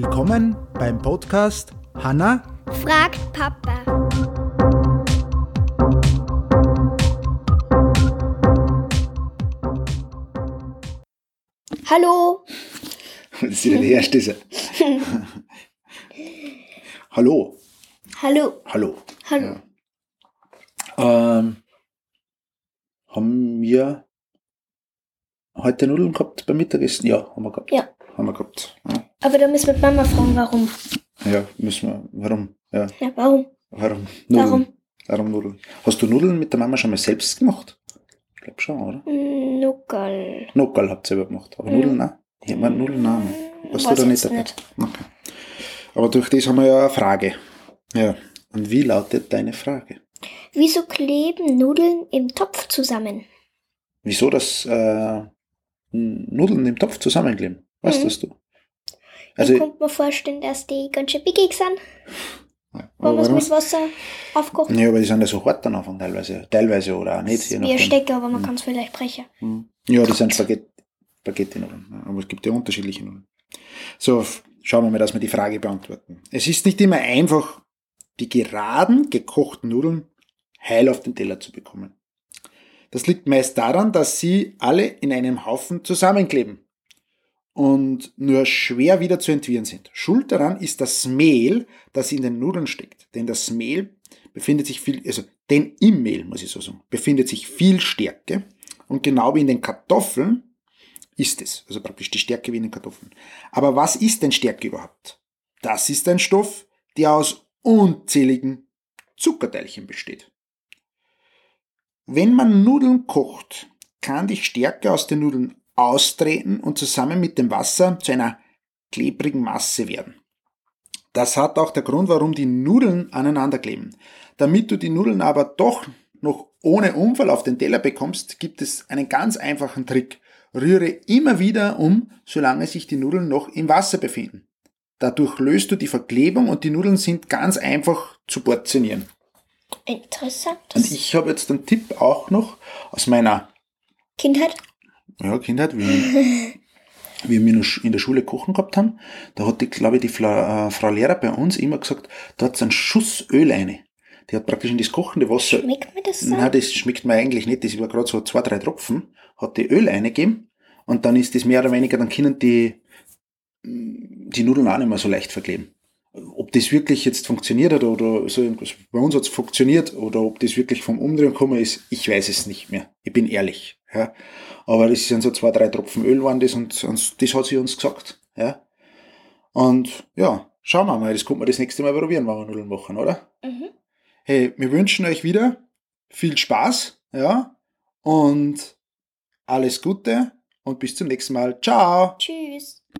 Willkommen beim Podcast Hanna fragt Papa. Hallo. Das ist wieder die erste. Hallo. Hallo. Hallo. Hallo. Ja. Ähm, haben wir heute Nudeln gehabt beim Mittagessen? Ja, haben wir gehabt. Ja. Haben wir gehabt. Ja, Aber da müssen wir Mama fragen, warum. ja müssen wir. Warum? Ja, Ja, warum? warum? Nudeln. Warum? Warum Nudeln? Hast du Nudeln mit der Mama schon mal selbst gemacht? Ich glaube schon, oder? Mm, Nuckel. Nockerl habt ihr selber gemacht. Aber Nudeln nein. Ich meine Nudeln nein. Warst du Weiß da nicht dabei? nicht. Okay. Aber durch das haben wir ja eine Frage. Ja. Und wie lautet deine Frage? Wieso kleben Nudeln im Topf zusammen? Wieso das äh, Nudeln im Topf zusammenkleben? Weißt Mhm. das du? Also, ich könnte mir vorstellen, dass die ganz schön pickig sind, ja, wenn man es mit Wasser aufkocht. ja, aber die sind ja so hart dann Anfang teilweise. Teilweise oder auch nicht. Wie ein. Stecker, aber man Mhm. kann es vielleicht brechen. Mhm. Ja, das sind Spaghetti, Spaghetti-Nudeln. Ja, Aber es gibt ja unterschiedliche Nudeln. So, schauen wir mal, dass wir die Frage beantworten. Es ist nicht immer einfach, die geraden, gekochten Nudeln heil auf den Teller zu bekommen. Das liegt meist daran, dass sie alle in einem Haufen zusammenkleben und nur schwer wieder zu entwirren sind. Schuld daran ist das Mehl, das in den Nudeln steckt. Denn das Mehl befindet sich viel, also denn im Mehl, muss ich so sagen, befindet sich viel Stärke und genau wie in den Kartoffeln ist es, also praktisch die Stärke wie in den Kartoffeln. Aber was ist denn Stärke überhaupt? Das ist ein Stoff, der aus unzähligen Zuckerteilchen besteht. Wenn man Nudeln kocht, kann die Stärke aus den Nudeln austreten und zusammen mit dem Wasser zu einer klebrigen Masse werden. Das hat auch der Grund, warum die Nudeln aneinander kleben. Damit du die Nudeln aber doch noch ohne Unfall auf den Teller bekommst, gibt es einen ganz einfachen Trick. Rühre immer wieder um, solange sich die Nudeln noch im Wasser befinden. Dadurch löst du die Verklebung und die Nudeln sind ganz einfach zu portionieren. Interessant. Und ich habe jetzt einen Tipp auch noch aus meiner Kindheit? Ja, Kindheit, wie, wie wir in der Schule kochen gehabt haben. Da hat die, glaube ich, die Fla, äh, Frau Lehrer bei uns immer gesagt, da hat einen Schuss Öl rein. Die hat praktisch in das kochende Wasser Schmeckt mir das so? Nein, das schmeckt mir eigentlich nicht. Das war gerade so zwei, drei Tropfen. Hat die Öl eingegeben und dann ist das mehr oder weniger, dann können die, die Nudeln auch nicht mehr so leicht verkleben. Ob das wirklich jetzt funktioniert hat oder so bei uns hat es funktioniert oder ob das wirklich vom Umdrehen gekommen ist, ich weiß es nicht mehr. Ich bin ehrlich. Ja. Aber das sind so zwei, drei Tropfen Öl waren das und, und das hat sie uns gesagt. Ja. Und ja, schauen wir mal, das kommt man das nächste Mal probieren, wenn wir Nudeln machen, oder? Mhm. Hey, wir wünschen euch wieder viel Spaß, ja, und alles Gute und bis zum nächsten Mal. Ciao! Tschüss.